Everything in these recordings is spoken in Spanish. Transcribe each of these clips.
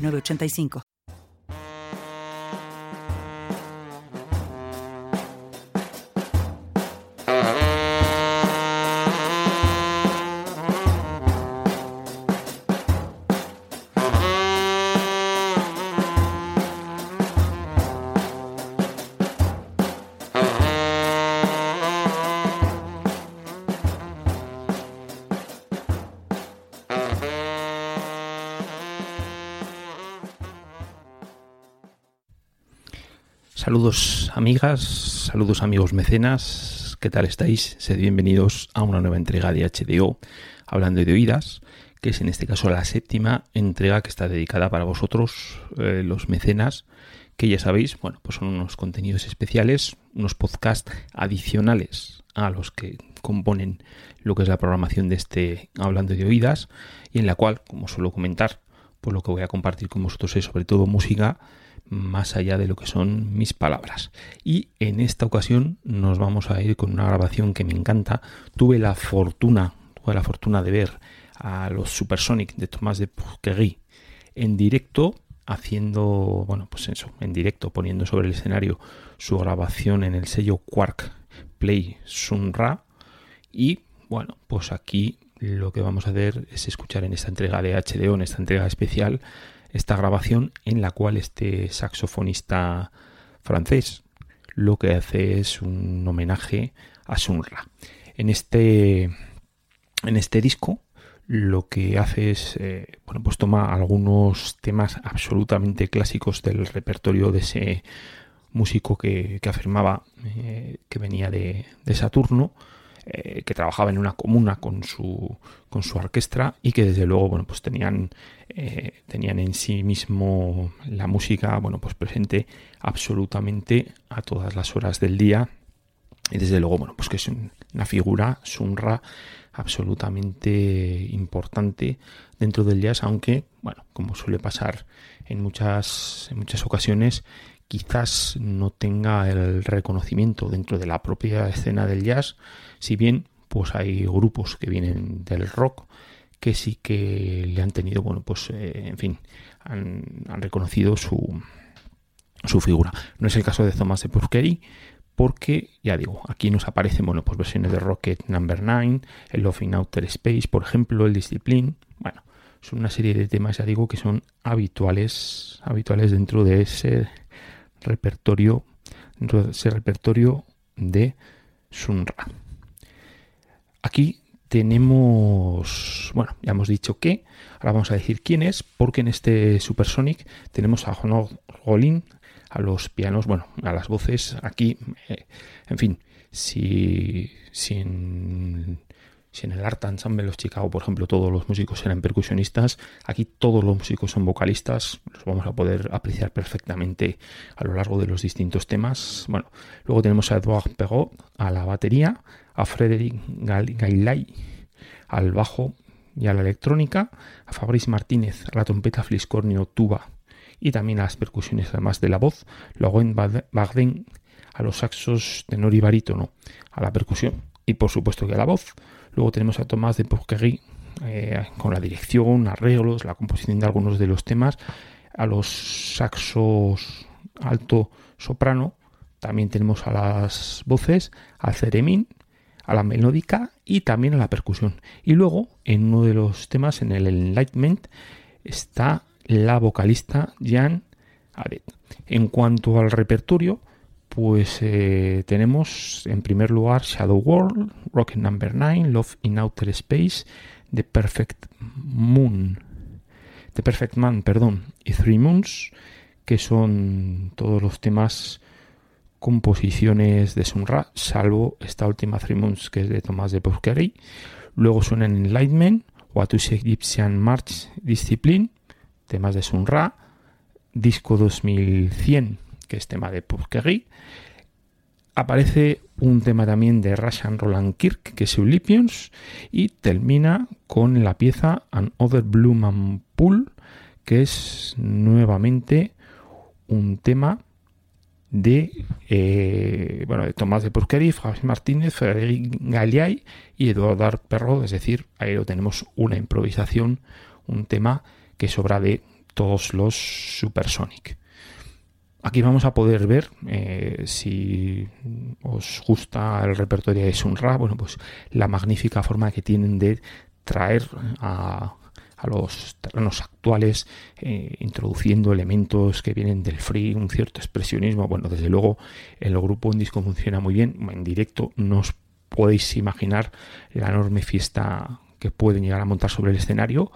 985. Saludos amigas, saludos amigos mecenas, ¿qué tal estáis? Sed bienvenidos a una nueva entrega de HDO, hablando de oídas, que es en este caso la séptima entrega que está dedicada para vosotros, eh, los mecenas, que ya sabéis, bueno, pues son unos contenidos especiales, unos podcasts adicionales a los que componen lo que es la programación de este Hablando de Oídas, y en la cual, como suelo comentar, pues lo que voy a compartir con vosotros es sobre todo música, más allá de lo que son mis palabras. Y en esta ocasión nos vamos a ir con una grabación que me encanta. Tuve la fortuna, tuve la fortuna de ver a los Supersonic de Tomás de Pourquerie en directo haciendo, bueno, pues eso, en directo poniendo sobre el escenario su grabación en el sello Quark Play Sunra y bueno, pues aquí lo que vamos a hacer es escuchar en esta entrega de HDO, en esta entrega especial, esta grabación en la cual este saxofonista francés lo que hace es un homenaje a Sunra. En este, en este disco lo que hace es, eh, bueno, pues toma algunos temas absolutamente clásicos del repertorio de ese músico que, afirmaba eh, que venía de Saturno eh, que trabajaba en una comuna con su, con su orquesta y que desde luego bueno, pues tenían, eh, tenían en sí mismo la música bueno, pues presente absolutamente a todas las horas del día. Y desde luego bueno, pues que es una figura, Sunra, absolutamente importante dentro del jazz, aunque, bueno, como suele pasar en muchas, en muchas ocasiones, quizás no tenga el reconocimiento dentro de la propia escena del jazz, si bien pues hay grupos que vienen del rock que sí que le han tenido, bueno, pues eh, en fin, han, reconocido su, su figura. No es el caso de Thomas de porque, ya digo, aquí nos aparecen, bueno, pues versiones de Rocket Number 9, el Love in Outer Space, por ejemplo, el Discipline, bueno, son una serie de temas, ya digo, que son habituales, habituales dentro de ese repertorio, ese repertorio de Sunra. Aquí tenemos, bueno, ya hemos dicho que, ahora vamos a decir quién es, porque en este Supersonic tenemos a Honor Golin, a los pianos, bueno, a las voces, aquí, eh, en fin, si, si en si en el Art Ensemble los Chicago, por ejemplo, todos los músicos eran percusionistas, aquí todos los músicos son vocalistas, los vamos a poder apreciar perfectamente a lo largo de los distintos temas. Bueno, luego tenemos a Edouard Perrault a la batería, a Frédéric Gaillay al bajo y a la electrónica, a Fabrice Martínez a la trompeta, fliscornio, tuba y también a las percusiones además de la voz, Laurent Bardin a los saxos tenor y barítono, a la percusión y por supuesto que a la voz. Luego tenemos a Tomás de Porquerie eh, con la dirección, arreglos, la composición de algunos de los temas, a los saxos alto soprano, también tenemos a las voces, al ceremín, a la melódica y también a la percusión. Y luego, en uno de los temas, en el Enlightenment, está la vocalista Jan Adet. En cuanto al repertorio, pues eh, tenemos en primer lugar Shadow World, Rocket Number 9, Love in Outer Space, The Perfect Moon, The Perfect Man, perdón, y Three Moons, que son todos los temas composiciones de Sunra, salvo esta última Three Moons que es de Tomás de Porquerie. Luego suenan Enlightenment, to Egyptian March Discipline, temas de Sun Ra, disco 2100, que es tema de Purkery. Aparece un tema también de Russian Roland Kirk, que es Eulipions, y termina con la pieza An Other Blue and Pool, que es nuevamente un tema de, eh, bueno, de Tomás de Purquery, Javier Martínez, Frederic Galliay y Eduardo Perro, es decir, ahí lo tenemos una improvisación, un tema que sobra de todos los Supersonic. Aquí vamos a poder ver eh, si os gusta el repertorio de Sunra, bueno, pues la magnífica forma que tienen de traer a a los terrenos actuales, eh, introduciendo elementos que vienen del free, un cierto expresionismo. Bueno, desde luego el grupo en disco funciona muy bien, en directo no os podéis imaginar la enorme fiesta que pueden llegar a montar sobre el escenario.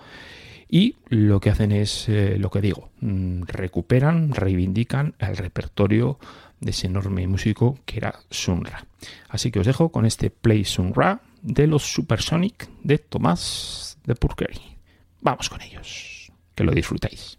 Y lo que hacen es eh, lo que digo, mm, recuperan, reivindican el repertorio de ese enorme músico que era Sunra. Así que os dejo con este Play Sunra de los Supersonic de Tomás de Purkery. Vamos con ellos. Que lo disfrutéis.